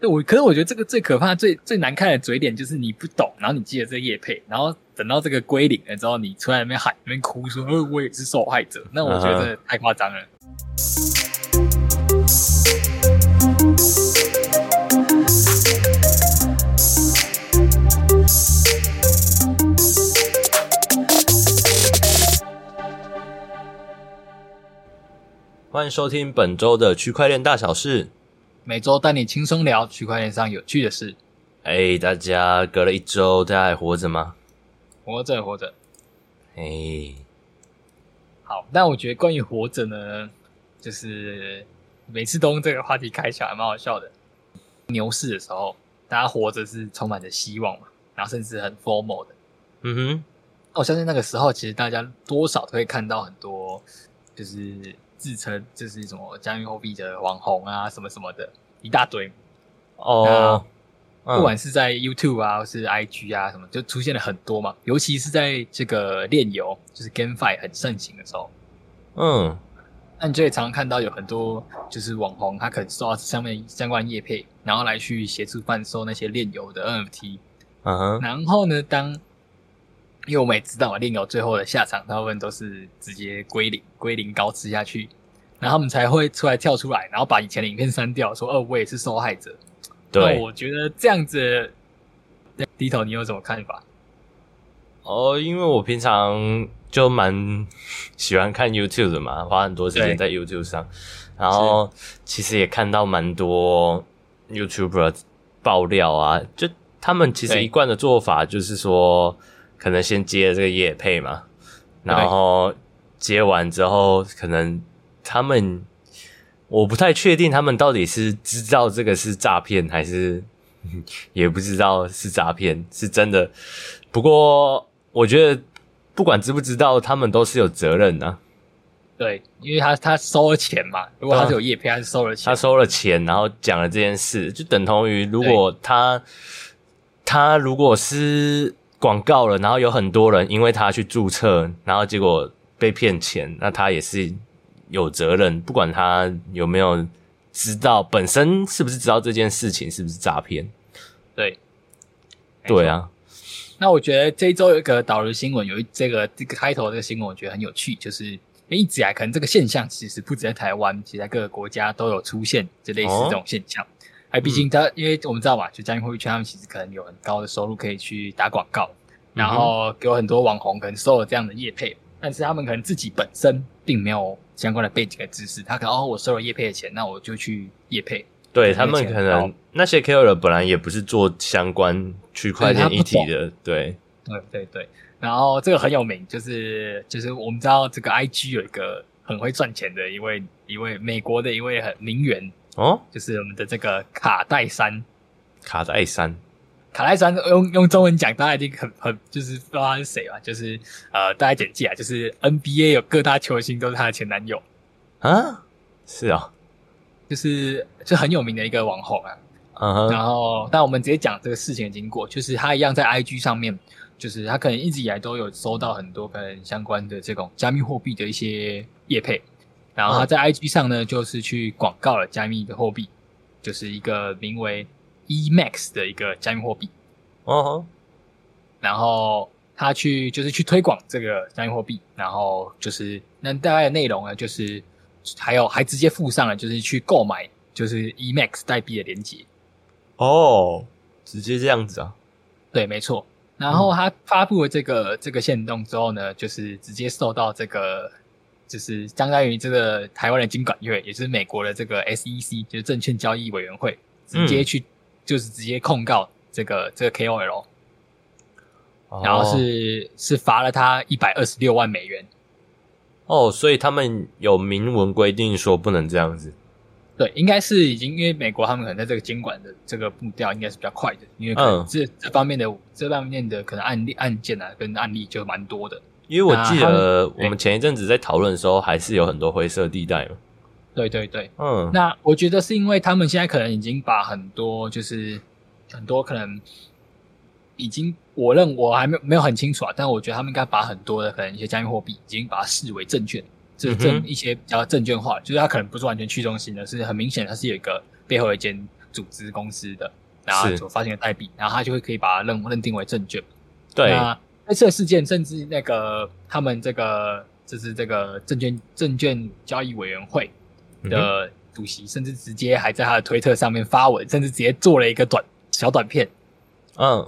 对我，可是我觉得这个最可怕、最最难看的嘴脸就是你不懂，然后你记得这个业配，然后等到这个归零了之后，你出来那边喊、那边哭说：“呃，我也是受害者。”那我觉得太夸张了。欢迎收听本周的区块链大小事，每周带你轻松聊区块链上有趣的事。哎，大家隔了一周，大家还活着吗？活着，活着。哎，好，但我觉得关于活着呢，就是每次都用这个话题开起来，蛮好笑的。牛市的时候，大家活着是充满着希望嘛，然后甚至很 formal 的。嗯哼，我相信那个时候，其实大家多少都会看到很多，就是。自称就是什么加密货币的网红啊，什么什么的一大堆哦。不管是在 YouTube 啊，或是 IG 啊，什么就出现了很多嘛。尤其是在这个炼油，就是 GameFi 很盛行的时候，嗯，那你就会常常看到有很多就是网红，他可能收到上面相关业配，然后来去协助贩售那些炼油的 NFT。嗯哼，然后呢，当因为我们也知道嘛，链游最后的下场，大部分都是直接归零，归零高吃下去，然后他们才会出来跳出来，然后把以前的影片删掉，说：“哦，我也是受害者。”对，我觉得这样子，低头你有什么看法？哦，因为我平常就蛮喜欢看 YouTube 的嘛，花很多时间在 YouTube 上，然后其实也看到蛮多 YouTuber 爆料啊，就他们其实一贯的做法就是说。可能先接了这个业配嘛，然后接完之后，可能他们我不太确定他们到底是知道这个是诈骗，还是 也不知道是诈骗，是真的。不过我觉得不管知不知道，他们都是有责任的啊。对，因为他他收了钱嘛，如果他是有业配，他是收了钱，他收了钱，然后讲了这件事，就等同于如果他他如果是。广告了，然后有很多人因为他去注册，然后结果被骗钱，那他也是有责任，不管他有没有知道本身是不是知道这件事情是不是诈骗。对，对啊。那我觉得这一周有一个导流新闻，有一这个这个开头的这个新闻，我觉得很有趣，就是一直以来可能这个现象其实不止在台湾，其实在各个国家都有出现，就类似这种现象。哦哎，毕竟他，嗯、因为我们知道嘛，就加密货币圈，他们其实可能有很高的收入可以去打广告，然后有很多网红可能收了这样的业配，但是他们可能自己本身并没有相关的背景的知识，他可能哦，我收了业配的钱，那我就去业配。对，他们可能那些 KOL 本来也不是做相关区块链议题的，对，对对对。然后这个很有名，就是就是我们知道这个 IG 有一个很会赚钱的一位一位美国的一位很名媛。哦，就是我们的这个卡戴珊，卡戴珊，卡戴珊用用中文讲，大家一定很很就是不知道他是谁吧？就是呃，大家简介啊，就是 NBA 有各大球星都是她的前男友啊，是啊、哦，就是就很有名的一个网红啊。然后，但我们直接讲这个事情的经过，就是他一样在 IG 上面，就是他可能一直以来都有收到很多可能相关的这种加密货币的一些业配。然后他在 IG 上呢，就是去广告了加密的货币，就是一个名为 EMAX 的一个加密货币。哦。然后他去就是去推广这个加密货币，然后就是那大概的内容呢，就是还有还直接附上了就是去购买就是 EMAX 代币的连接。哦，直接这样子啊？对，没错。然后他发布了这个这个限动之后呢，就是直接受到这个。就是相当于这个台湾的金管院，也就是美国的这个 SEC，就是证券交易委员会，直接去、嗯、就是直接控告这个这个 KOL，、哦、然后是是罚了他一百二十六万美元。哦，所以他们有明文规定说不能这样子。对，应该是已经因为美国他们可能在这个监管的这个步调应该是比较快的，因为可能这、嗯、这方面的这方面的可能案例案件啊跟案例就蛮多的。因为我记得我们前一阵子在讨论的时候，还是有很多灰色地带嘛。对对对，嗯，那我觉得是因为他们现在可能已经把很多就是很多可能已经，我认我还没有没有很清楚啊，但我觉得他们应该把很多的可能一些加密货币已经把它视为证券，就是证一些比较证券化，就是它可能不是完全去中心的，是很明显它是有一个背后一间组织公司的，然后所发行的代币，然后它就会可以把它认认定为证券。对，那这次事件甚至那个他们这个就是这个证券证券交易委员会的主席，甚至直接还在他的推特上面发文，甚至直接做了一个短小短片。嗯，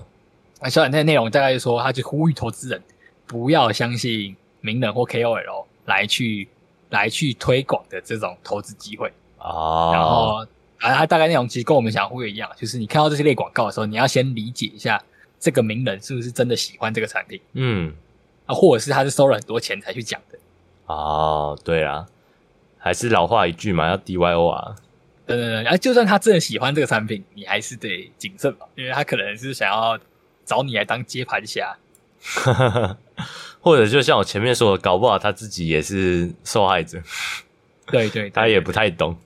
那小短片内容大概就说，他就呼吁投资人不要相信名人或 KOL 来去来去推广的这种投资机会。哦，然后啊，他大概内容其实跟我们想呼吁一样，就是你看到这些类广告的时候，你要先理解一下这个名人是不是真的喜欢这个产品。嗯，啊，或者是他是收了很多钱才去讲的。哦，对啊，还是老话一句嘛，要 DYO 啊。对对对，啊就算他真的喜欢这个产品，你还是得谨慎吧，因为他可能是想要找你来当接盘侠，或者就像我前面说的，搞不好他自己也是受害者。对对，对，他也不太懂。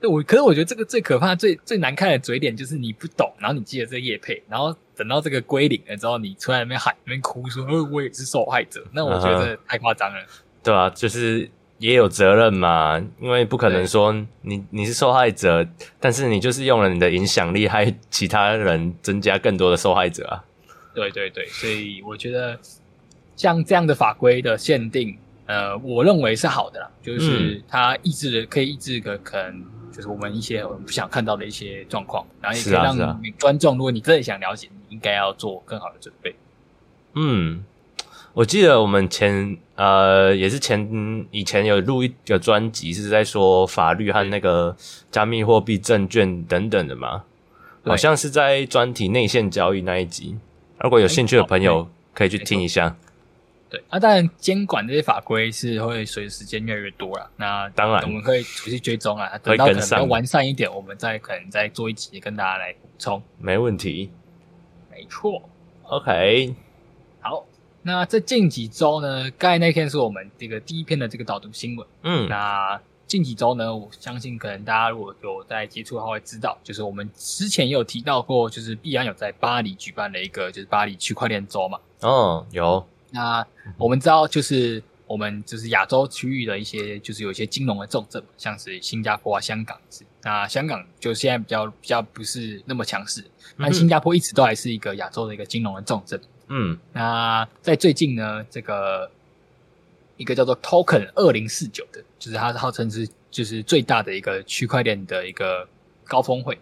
对，我可是我觉得这个最可怕、最最难看的嘴脸就是你不懂，然后你记得这个业配，然后等到这个归零了之后，你出来那边喊、那边哭说：“呃，我也是受害者。”那我觉得太夸张了。Uh -huh. 对啊，就是。也有责任嘛，因为不可能说你你是受害者，但是你就是用了你的影响力害其他人增加更多的受害者啊。对对对，所以我觉得像这样的法规的限定，呃，我认为是好的啦，就是它抑制了，可以抑制个可能就是我们一些我们不想看到的一些状况，然后也可以让观众，如果你真的想了解，你应该要做更好的准备。嗯。我记得我们前呃也是前以前有录一个专辑，是在说法律和那个加密货币证券等等的嘛，好像是在专题内线交易那一集。如果有兴趣的朋友可以去听一下。对，啊，当然监管这些法规是会随着时间越来越多了。那当然我们可以持续追踪啊，等到可能完善一点，我们再可能再做一集跟大家来补充。没问题，没错。OK，好。那这近几周呢？刚才那篇是我们这个第一篇的这个导读新闻。嗯，那近几周呢，我相信可能大家如果有在接触的话，会知道，就是我们之前也有提到过，就是必安有在巴黎举办了一个就是巴黎区块链周嘛。哦，有。那我们知道，就是我们就是亚洲区域的一些，就是有一些金融的重镇，像是新加坡啊、香港是。那香港就现在比较比较不是那么强势，但新加坡一直都还是一个亚洲的一个金融的重镇。嗯，那在最近呢，这个一个叫做 Token 二零四九的，就是它号称是就是最大的一个区块链的一个高峰会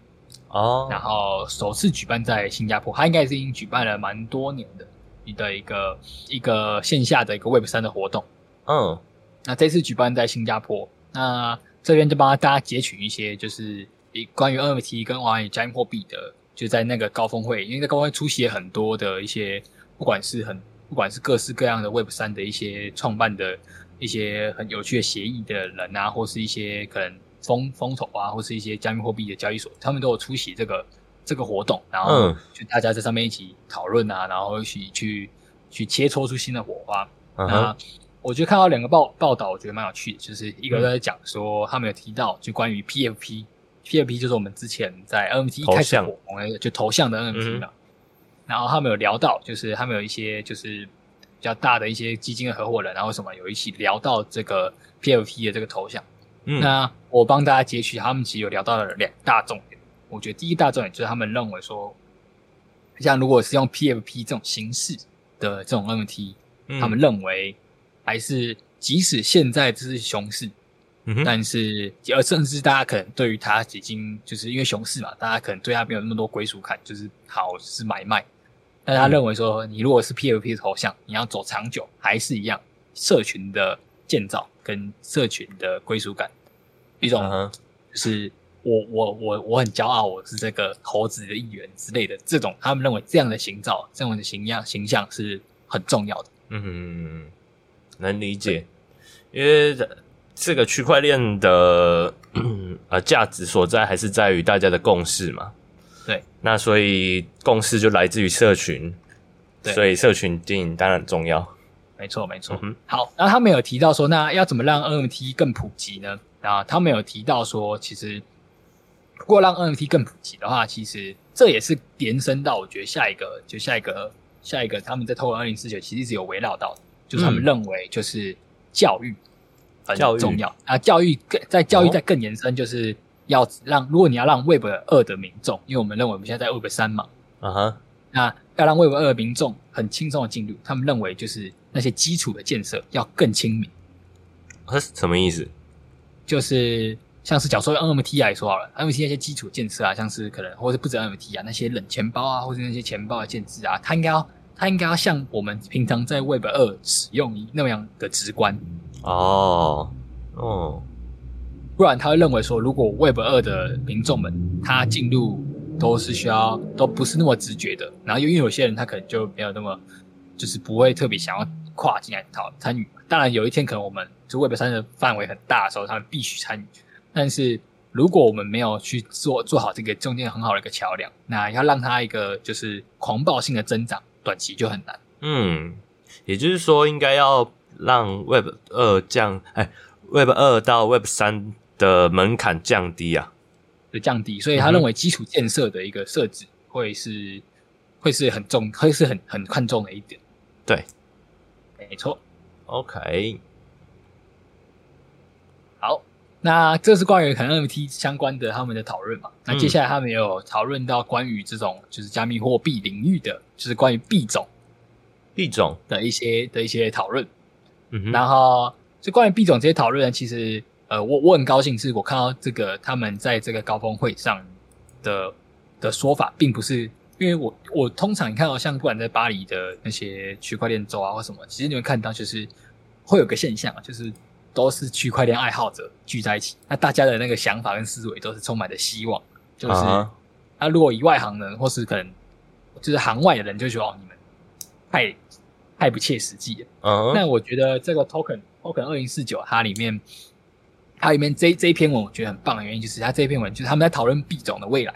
哦，然后首次举办在新加坡，它应该是已经举办了蛮多年的一个一个一个线下的一个 Web 三的活动。嗯，那这次举办在新加坡，那这边就帮大家截取一些就是关于 NFT 跟关于加密货币的，就在那个高峰会，因为在高峰会出席很多的一些。不管是很，不管是各式各样的 Web 三的一些创办的一些很有趣的协议的人啊，或是一些可能风风投啊，或是一些加密货币的交易所，他们都有出席这个这个活动，然后就大家在上面一起讨论啊，然后一起去去切磋出新的火花。Uh -huh. 那我觉得看到两个报报道，我觉得蛮有趣的，就是一个在讲说他们有提到就关于 PFP，PFP 就是我们之前在 NFT 一开始火红的就头像的 NFT 嘛。嗯然后他们有聊到，就是他们有一些就是比较大的一些基金的合伙人，然后什么有一起聊到这个 PFP 的这个头像。嗯，那我帮大家截取，他们其实有聊到了两大重点。我觉得第一大重点就是他们认为说，像如果是用 PFP 这种形式的这种 NFT，嗯，他们认为还是即使现在这是熊市。但是，而甚至大家可能对于它已经就是因为熊市嘛，大家可能对它没有那么多归属感，就是好是买卖。但他认为说，你如果是 PFP 的头像，你要走长久，还是一样社群的建造跟社群的归属感，一种就是我我我我很骄傲，我是这个猴子的一员之类的这种，他们认为这样的形造，这样的形样形象是很重要的。嗯嗯，能理解，因为。这个区块链的呃价值所在，还是在于大家的共识嘛？对，那所以共识就来自于社群，对，所以社群经营当然重要。没错，没错。嗯，好，然后他们有提到说，那要怎么让 NFT 更普及呢？啊，他们有提到说，其实如果让 NFT 更普及的话，其实这也是延伸到我觉得下一个，就下一个下一个他们在 Token 2049其实一直有围绕到的，就是他们认为就是教育。很重要啊！教育更在教育再更延伸，就是要让如果你要让 Web 二的民众，因为我们认为我们现在在 Web 三嘛，啊哈，那要让 Web 二的民众很轻松的进入，他们认为就是那些基础的建设要更亲民。呃，什么意思？就是像是假如说 NFT 来说好了，NFT 那些基础建设啊，像是可能或者不止 NFT 啊，那些冷钱包啊，或者那些钱包的建制啊，它应该要它应该要像我们平常在 Web 二使用那样的直观。哦，哦。不然他会认为说，如果 Web 二的民众们他进入都是需要都不是那么直觉的，然后因为有些人他可能就没有那么就是不会特别想要跨进来讨参与。当然有一天可能我们就 Web 三的范围很大的时候，他们必须参与。但是如果我们没有去做做好这个中间很好的一个桥梁，那要让它一个就是狂暴性的增长，短期就很难。嗯，也就是说应该要让 Web 二降，哎，Web 二到 Web 三。的门槛降低啊，的降低，所以他认为基础建设的一个设置会是、嗯、会是很重，会是很很看重的一点。对，没错。OK，好，那这是关于可能 NFT 相关的他们的讨论嘛？那接下来他们也有讨论到关于这种就是加密货币领域的，就是关于币种、币种的一些的一些讨论。嗯哼，然后就关于币种这些讨论呢，其实。呃，我我很高兴，是我看到这个他们在这个高峰会上的的说法，并不是因为我我通常你看到像不管在巴黎的那些区块链周啊或什么，其实你会看到就是会有个现象，就是都是区块链爱好者聚在一起，那大家的那个想法跟思维都是充满着希望，就是那、uh huh. 啊、如果以外行人或是可能就是行外的人就觉得哦，你们太太不切实际了。嗯、uh，huh. 那我觉得这个 token token 二零四九它里面。它里面这这一篇文我觉得很棒的原因，就是它这一篇文就是他们在讨论币种的未来，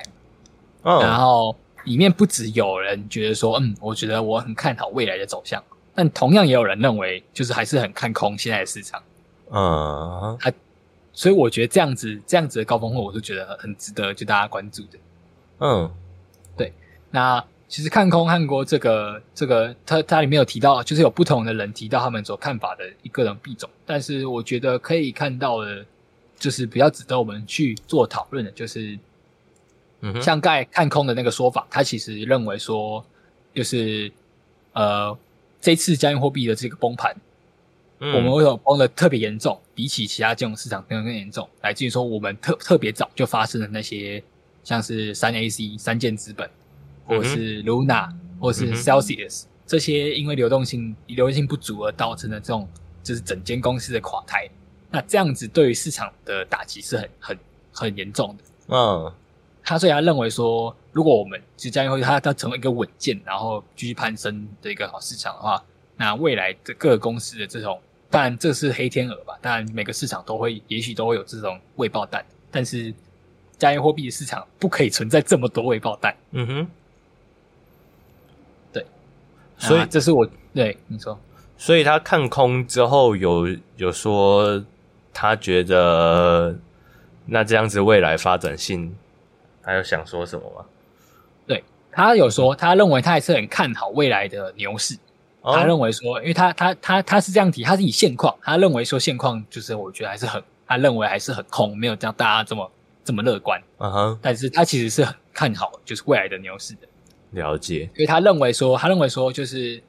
嗯，oh. 然后里面不只有人觉得说，嗯，我觉得我很看好未来的走向，但同样也有人认为，就是还是很看空现在的市场，嗯，他，所以我觉得这样子这样子的高峰会，我是觉得很值得就大家关注的，嗯，对，那。其实看空看国这个这个，它它里面有提到，就是有不同的人提到他们所看法的一个人币种，但是我觉得可以看到的，就是比较值得我们去做讨论的，就是，嗯，像盖看空的那个说法，他其实认为说，就是呃，这次加密货币的这个崩盘，嗯，我们为什么崩的特别严重，比起其他金融市场更更严重，来自于说我们特特别早就发生的那些像是三 AC 三箭资本。或是 Luna，或是 Celsius，、嗯、这些因为流动性流动性不足而造成的这种，就是整间公司的垮台。那这样子对于市场的打击是很很很严重的。嗯，他所以他认为说，如果我们即将会它它成为一个稳健，然后继续攀升的一个好市场的话，那未来的各个公司的这种，当然这是黑天鹅吧。当然每个市场都会，也许都会有这种未爆弹，但是加密货币的市场不可以存在这么多未爆弹。嗯哼。对所以这是我对你说，所以他看空之后有有说他觉得那这样子未来发展性，他有想说什么吗？对，他有说，他认为他还是很看好未来的牛市。哦、他认为说，因为他他他他是这样提，他是以现况，他认为说现况就是我觉得还是很，他认为还是很空，没有像大家这么这么乐观。嗯哼，但是他其实是很看好就是未来的牛市的。了解，因为他认为说，他认为说，就是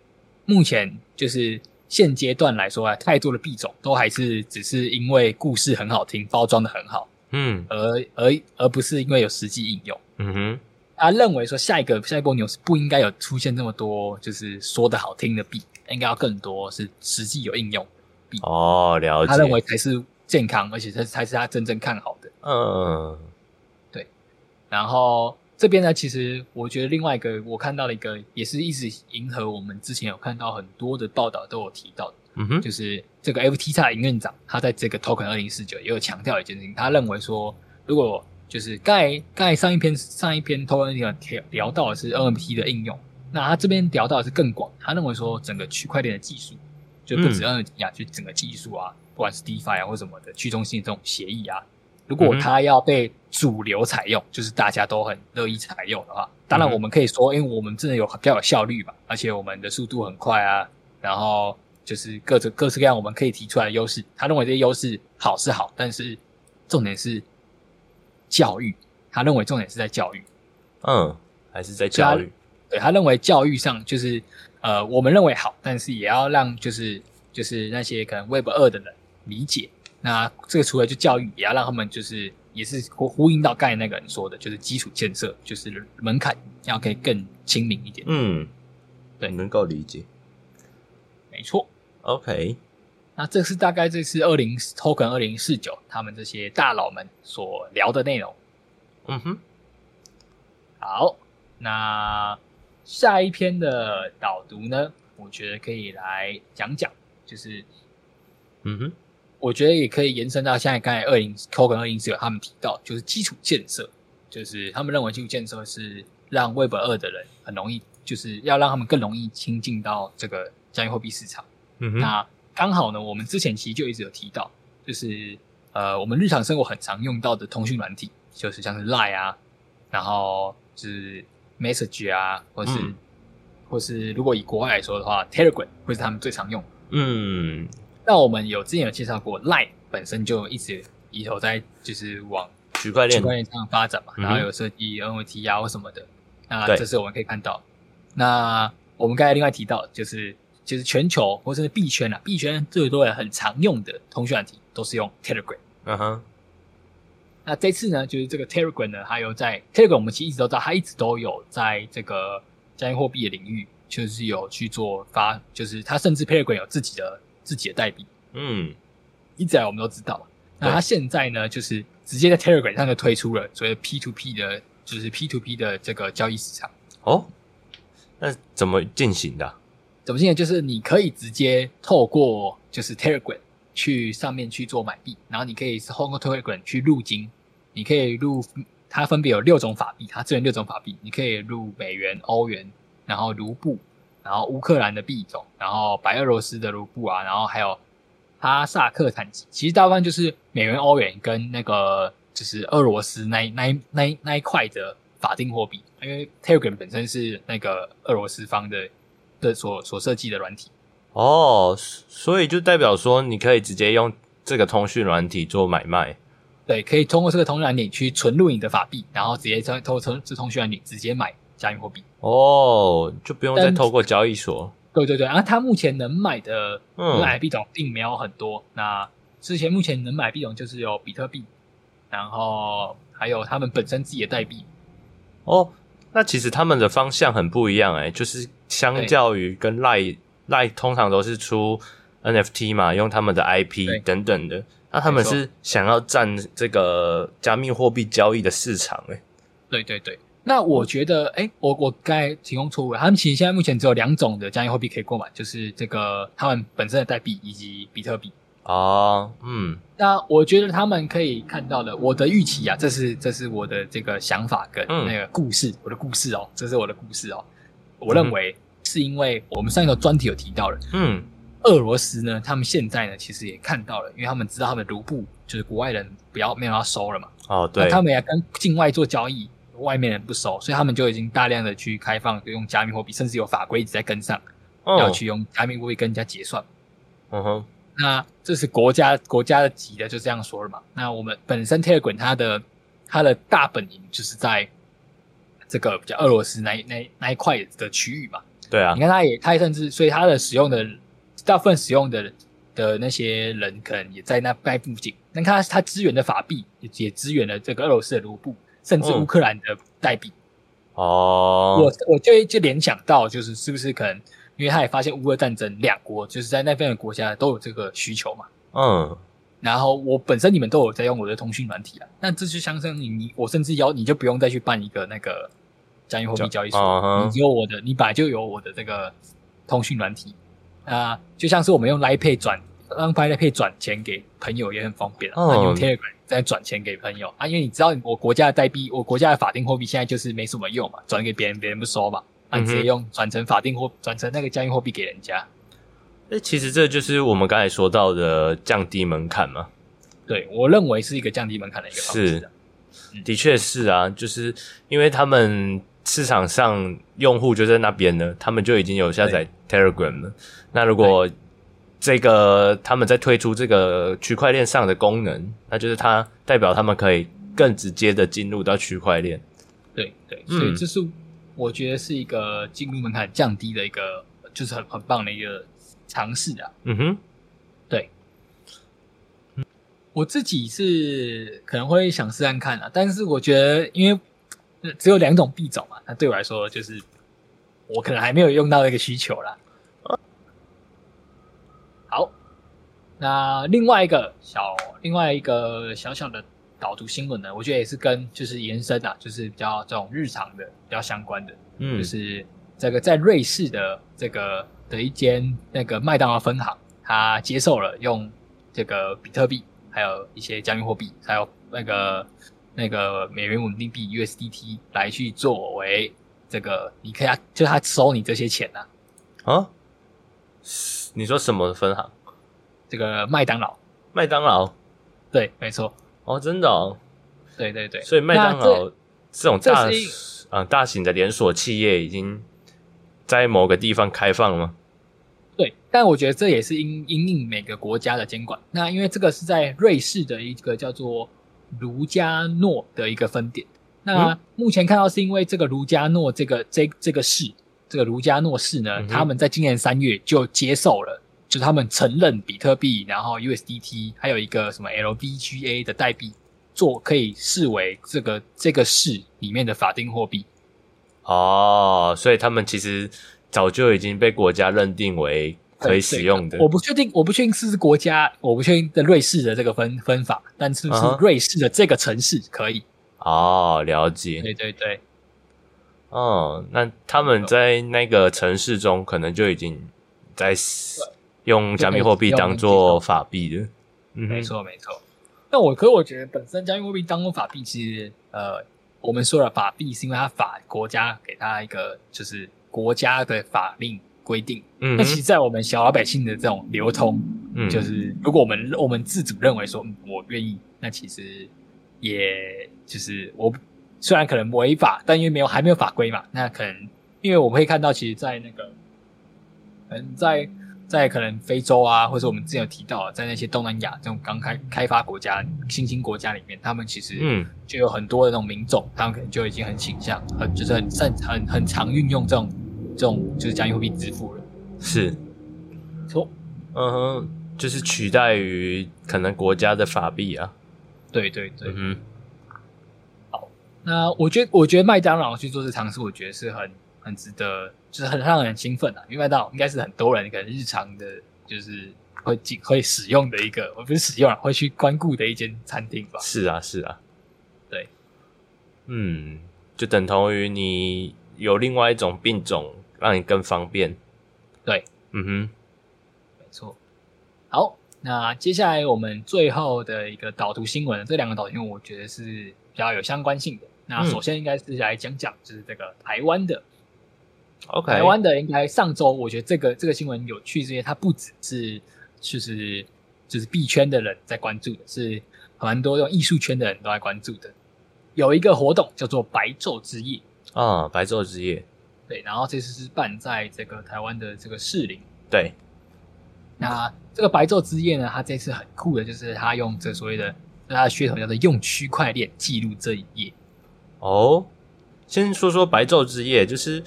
目前就是现阶段来说啊，太多的币种都还是只是因为故事很好听，包装的很好，嗯，而而而不是因为有实际应用，嗯哼。他认为说，下一个下一波牛市不应该有出现这么多就是说的好听的币，应该要更多是实际有应用币。哦，了解。他认为才是健康，而且这才是他真正看好的。嗯，对，然后。这边呢，其实我觉得另外一个我看到了一个，也是一直迎合我们之前有看到很多的报道都有提到的，嗯哼，就是这个 FTX 营运长他在这个 Token 二零四九也有强调一件事情，他认为说，如果就是刚才刚才上一篇上一篇二零四九聊到的是 NFT 的应用，那他这边聊到的是更广，他认为说整个区块链的技术就不止 NFT 啊，就整个技术啊，不管是 DeFi 啊或什么的去中心的这种协议啊。如果它要被主流采用，嗯、就是大家都很乐意采用的话，当然我们可以说，因为我们真的有比较有效率嘛，而且我们的速度很快啊，然后就是各种各式各样我们可以提出来的优势。他认为这些优势好是好，但是重点是教育，他认为重点是在教育。嗯，还是在教育。对，他认为教育上就是呃，我们认为好，但是也要让就是就是那些可能 Web 二的人理解。那这个除了就教育，也要让他们就是也是呼呼应到刚才那个人说的，就是基础建设，就是门槛要可以更亲民一点。嗯，对，能够理解。没错。OK。那这是大概这次二零 Token 二零四九他们这些大佬们所聊的内容。嗯哼。好，那下一篇的导读呢，我觉得可以来讲讲，就是，嗯哼。我觉得也可以延伸到现在刚才二零 Token 二零四九他们提到，就是基础建设，就是他们认为基础建设是让 Web 二的人很容易，就是要让他们更容易亲近到这个加密货币市场。嗯哼，那刚好呢，我们之前其实就一直有提到，就是呃，我们日常生活很常用到的通讯软体，就是像是 Line 啊，然后就是 Message 啊，或是、嗯、或是如果以国外来说的话，Telegram 会是他们最常用。嗯。那我们有之前有介绍过，Line 本身就一直以头在就是往区块链区块链上发展嘛，嗯、然后有设计 NFT 啊或什么的。那这是我们可以看到。那我们刚才另外提到，就是就是全球或者是币圈啊，币圈最多人很常用的通讯软体都是用 Telegram。嗯哼。那这次呢，就是这个 Telegram 呢，还有在 Telegram，我们其实一直都知道，它一直都有在这个加密货币的领域，就是有去做发，就是它甚至 Telegram 有自己的。自己的代币，嗯，一直来我们都知道。那它现在呢，就是直接在 Telegram 上就推出了所谓 P to P 的，就是 P to P 的这个交易市场。哦，那怎么进行的？怎么进行？就是你可以直接透过就是 Telegram 去上面去做买币，然后你可以透过 Telegram 去入金，你可以入，它分别有六种法币，它支援六种法币，你可以入美元、欧元，然后卢布。然后乌克兰的币种，然后白俄罗斯的卢布啊，然后还有哈萨克坦，其实大部分就是美元、欧元跟那个就是俄罗斯那那那那一块的法定货币，因为 Telegram 本身是那个俄罗斯方的的所所设计的软体。哦，所以就代表说你可以直接用这个通讯软体做买卖。对，可以通过这个通讯软体去存入你的法币，然后直接通通通这通讯软体直接买。加密货币哦，就不用再透过交易所。对对对，然后它目前能买的能买币种并没有很多。嗯、那之前目前能买币种就是有比特币，然后还有他们本身自己的代币。哦，那其实他们的方向很不一样哎，就是相较于跟 Line Line 通常都是出 NFT 嘛，用他们的 IP 等等的，那他们是想要占这个加密货币交易的市场哎。对对对。那我觉得，哎、欸，我我刚才提供错误。他们其实现在目前只有两种的加密货币可以购买，就是这个他们本身的代币以及比特币。哦，嗯。那我觉得他们可以看到的，我的预期啊，这是这是我的这个想法跟那个故事，嗯、我的故事哦，这是我的故事哦。我认为是因为我们上一个专题有提到了，嗯，俄罗斯呢，他们现在呢其实也看到了，因为他们知道他们的卢布就是国外人不要没有要收了嘛。哦，对。那他们也跟境外做交易。外面人不收，所以他们就已经大量的去开放，就用加密货币，甚至有法规一直在跟上，哦、要去用加密货币跟人家结算。嗯哼，那这是国家国家的级的，就这样说了嘛。那我们本身 Telegram 它的它的大本营就是在这个比较俄罗斯那那那一块的区域嘛。对啊，你看他也他也甚至，所以他的使用的大部分使用的的那些人，可能也在那那附近。那看它它支援的法币也也支援了这个俄罗斯的卢布。甚至乌克兰的代币。哦，我我就就联想到，就是是不是可能，因为他也发现乌俄战争两国就是在那边的国家都有这个需求嘛，嗯，然后我本身你们都有在用我的通讯软体啊，那这就相当于你我甚至要你就不用再去办一个那个加密货币交易所，嗯、你有我的，你本来就有我的这个通讯软体。啊，就像是我们用 Line Pay 转让 Line Pay 转钱给朋友也很方便啊，用 Telegram。再转钱给朋友。啊，因为你知道我国家的代币，我国家的法定货币现在就是没什么用嘛，转给别人别人不收嘛，啊你直接用转成法定货，转成那个加密货币给人家。那其实这就是我们刚才说到的降低门槛嘛。对，我认为是一个降低门槛的一个方式。是，的确是啊，就是因为他们市场上用户就在那边呢，他们就已经有下载 Telegram 了。那如果这个他们在推出这个区块链上的功能，那就是它代表他们可以更直接的进入到区块链。对对，所以这是我觉得是一个进入门槛降低的一个，就是很很棒的一个尝试啊。嗯哼，对。我自己是可能会想试看看啊，但是我觉得因为只有两种币种嘛，那对我来说就是我可能还没有用到那个需求啦。好，那另外一个小另外一个小小的导读新闻呢，我觉得也是跟就是延伸啊，就是比较这种日常的比较相关的，嗯，就是这个在瑞士的这个的一间那个麦当劳分行，它接受了用这个比特币。还有一些加密货币，还有那个那个美元稳定币 USDT 来去作为这个，你可以就他收你这些钱呐、啊。啊？你说什么分行？这个麦当劳。麦当劳？对，没错。哦，真的哦。对对对。所以麦当劳这种大啊、嗯、大型的连锁企业已经在某个地方开放了吗？对，但我觉得这也是因因应每个国家的监管。那因为这个是在瑞士的一个叫做卢加诺的一个分点。那目前看到是因为这个卢加诺这个这这个市，这个卢加诺市呢，嗯、他们在今年三月就接受了，就是他们承认比特币，然后 USDT 还有一个什么 LBGA 的代币，做可以视为这个这个市里面的法定货币。哦，所以他们其实。早就已经被国家认定为可以使用的。我不确定，我不确定是不是国家，我不确定的瑞士的这个分分法，但是不是瑞士的这个城市可以？哦，了解。对对对。哦，那他们在那个城市中，可能就已经在用加密货币当做法币了。嗯，没错没错。那我可我觉得，本身加密货币当做法币，其实呃，我们说了法币是因为它法国家给它一个就是。国家的法令规定，嗯，那其实，在我们小老百姓的这种流通，嗯，就是如果我们我们自主认为说，嗯，我愿意，那其实也就是我虽然可能违法，但因为没有还没有法规嘛，那可能因为我们会看到，其实，在那个，嗯，在在可能非洲啊，或者我们之前有提到，在那些东南亚这种刚开开发国家、新兴国家里面，他们其实嗯，就有很多的那种民众，他们可能就已经很倾向，很就是很擅很很常运用这种。这种就是加密货币支付了，是，错，嗯哼，就是取代于可能国家的法币啊，对对对，嗯，好，那我觉得我觉得麦当劳去做这尝试，我觉得是很很值得，就是很让人兴奋啊，因为麦当劳应该是很多人可能日常的，就是会进会使用的一个，我不是使用了，会去光顾的一间餐厅吧？是啊，是啊，对，嗯，就等同于你有另外一种病种。让你更方便，对，嗯哼，没错。好，那接下来我们最后的一个导图新闻，这两个导图新闻我觉得是比较有相关性的。那首先应该是来讲讲，就是这个台湾的，OK，台湾的应该上周我觉得这个这个新闻有趣，是因为它不只是就是就是币圈的人在关注的，是蛮多这种艺术圈的人都在关注的。有一个活动叫做白昼之夜啊，白昼之夜。对，然后这次是办在这个台湾的这个士林。对，那这个白昼之夜呢，它这次很酷的，就是它用这所谓的它的噱头叫做用区块链记录这一夜。哦，先说说白昼之夜，就是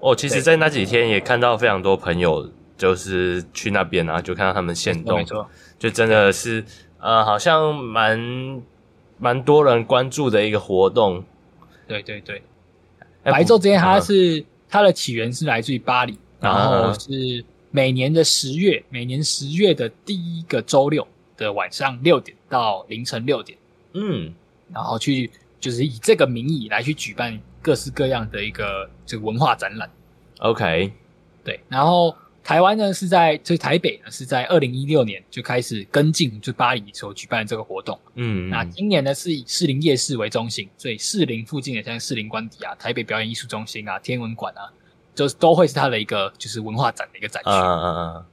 我、哦、其实，在那几天也看到非常多朋友，就是去那边啊，就看到他们现动，没错，就真的是呃，好像蛮蛮多人关注的一个活动。对对对，白昼之夜它是。它的起源是来自于巴黎，然后是每年的十月，每年十月的第一个周六的晚上六点到凌晨六点，嗯，然后去就是以这个名义来去举办各式各样的一个这个文化展览。OK，对，然后台湾呢是在就是台北呢是在二零一六年就开始跟进就巴黎所举办的这个活动，嗯，那今年呢是以士林夜市为中心，所以士林附近的像士林官邸啊、台北表演艺术中心啊、天文馆啊，就是都会是它的一个就是文化展的一个展区。嗯嗯嗯。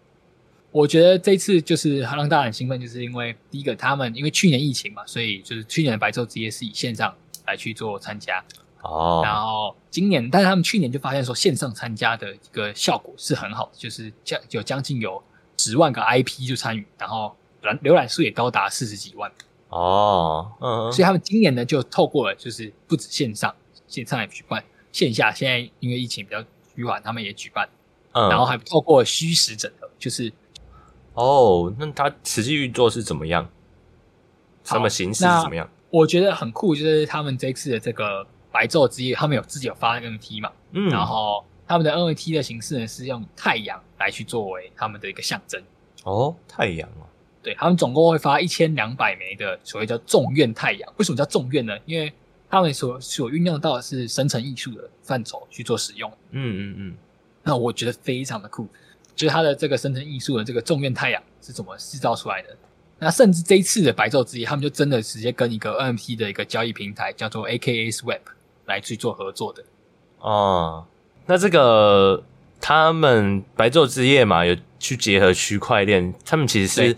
我觉得这次就是让大家很兴奋，就是因为第一个他们因为去年疫情嘛，所以就是去年的白昼之夜是以线上来去做参加。哦，然后今年，但是他们去年就发现说，线上参加的一个效果是很好的，就是将有将近有十万个 IP 就参与，然后浏浏览数也高达四十几万。哦，嗯，所以他们今年呢就透过了，就是不止线上，线上也举办，线下现在因为疫情比较趋缓，他们也举办，嗯，然后还透过虚实整合，就是，哦，那它实际运作是怎么样？什么形式是怎么样？我觉得很酷，就是他们这次的这个白昼之夜，他们有自己有发 NFT 嘛，嗯，然后他们的 NFT 的形式呢是用太阳来去作为他们的一个象征。哦，太阳啊。对，他们总共会发一千两百枚的所谓叫众愿太阳。为什么叫众愿呢？因为他们所所运用到的是生成艺术的范畴去做使用。嗯嗯嗯。那我觉得非常的酷，就是它的这个生成艺术的这个众愿太阳是怎么制造出来的？那甚至这一次的白昼之夜，他们就真的直接跟一个 NFT 的一个交易平台叫做 AKA Swap 来去做合作的。哦，那这个他们白昼之夜嘛，有去结合区块链，他们其实是。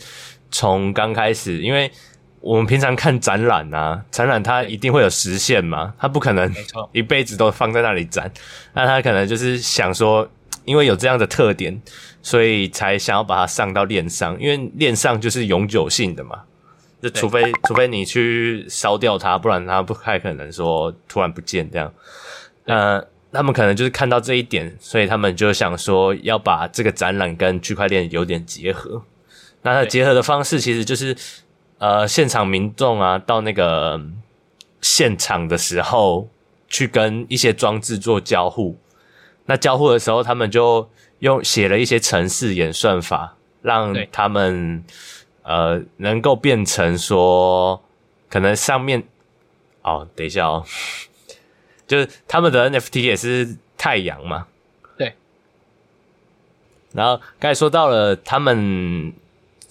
从刚开始，因为我们平常看展览啊，展览它一定会有时限嘛，它不可能一辈子都放在那里展。那他可能就是想说，因为有这样的特点，所以才想要把它上到链上，因为链上就是永久性的嘛。就除非除非你去烧掉它，不然它不太可能说突然不见这样。那他们可能就是看到这一点，所以他们就想说要把这个展览跟区块链有点结合。那它结合的方式其实就是，呃，现场民众啊，到那个现场的时候，去跟一些装置做交互。那交互的时候，他们就用写了一些程式演算法，让他们呃能够变成说，可能上面哦，等一下哦，就是他们的 NFT 也是太阳嘛。对。然后刚才说到了他们。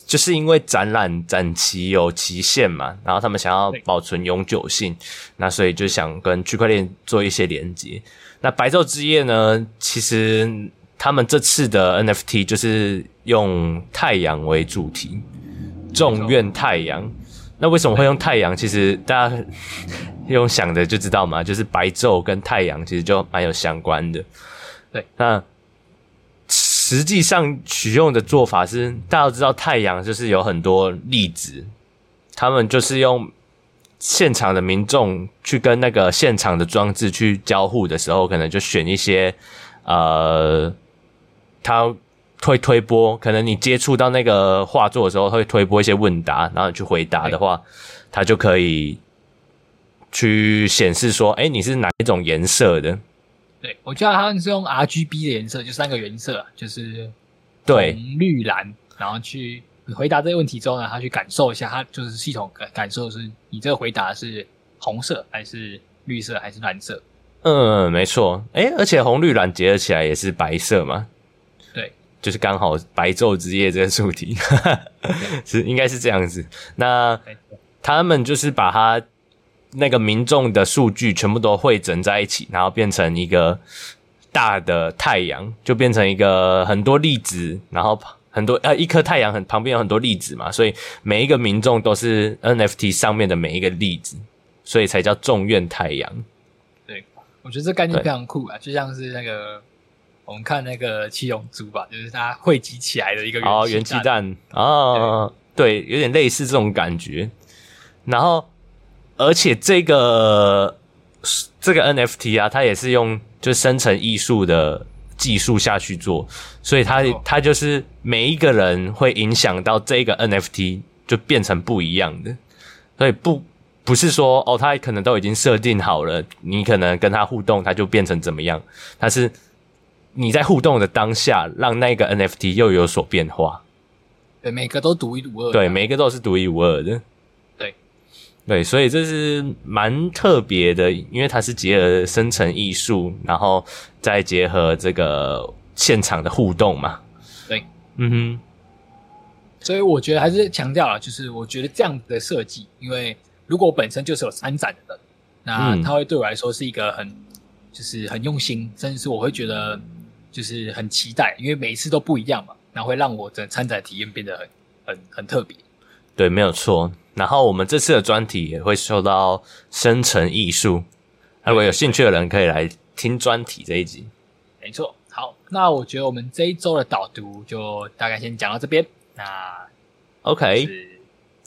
就是因为展览展期有期限嘛，然后他们想要保存永久性，那所以就想跟区块链做一些连接。那白昼之夜呢，其实他们这次的 NFT 就是用太阳为主题，众愿太阳。那为什么会用太阳？其实大家用想的就知道嘛，就是白昼跟太阳其实就蛮有相关的。对，那。实际上取用的做法是，大家都知道太阳就是有很多粒子，他们就是用现场的民众去跟那个现场的装置去交互的时候，可能就选一些呃，他会推播，可能你接触到那个画作的时候会推播一些问答，然后你去回答的话，它就可以去显示说，哎，你是哪一种颜色的。对，我记得他们是用 R G B 的颜色，就三个颜色，就是对红、绿、蓝，然后去回答这个问题之后呢，他去感受一下，他就是系统感感受是你这个回答是红色还是绿色还是蓝色？嗯，没错。哎，而且红、绿、蓝结合起来也是白色嘛？对，就是刚好白昼之夜这个主题，是应该是这样子。那他们就是把它。那个民众的数据全部都汇整在一起，然后变成一个大的太阳，就变成一个很多粒子，然后很多呃一颗太阳很旁边有很多粒子嘛，所以每一个民众都是 NFT 上面的每一个粒子，所以才叫众愿太阳。对，我觉得这概念非常酷啊，就像是那个我们看那个七龙珠吧，就是它汇集起来的一个哦元气弹啊，对，有点类似这种感觉，然后。而且这个这个 NFT 啊，它也是用就生成艺术的技术下去做，所以它它就是每一个人会影响到这个 NFT 就变成不一样的，所以不不是说哦，他可能都已经设定好了，你可能跟他互动，它就变成怎么样？它是你在互动的当下，让那个 NFT 又有所变化。对，每个都独一无二。对，每个都是独一无二的。对，对所以这是蛮特别的，因为它是结合生成艺术，然后再结合这个现场的互动嘛。对，嗯哼。所以我觉得还是强调了，就是我觉得这样子的设计，因为如果我本身就是有参展的人，那它会对我来说是一个很，就是很用心，甚至是我会觉得就是很期待，因为每一次都不一样嘛，然后会让我的参展体验变得很很很特别。对，没有错。然后我们这次的专题也会受到生成艺术，如果有兴趣的人可以来听专题这一集。没错，好，那我觉得我们这一周的导读就大概先讲到这边。那 OK，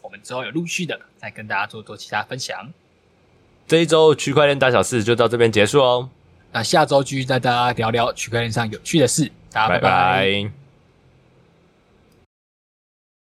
我们们之后有陆续的再跟大家做做其他分享。这一周区块链大小事就到这边结束哦。那下周继续带大家聊聊区块链上有趣的事。大家拜拜。拜拜。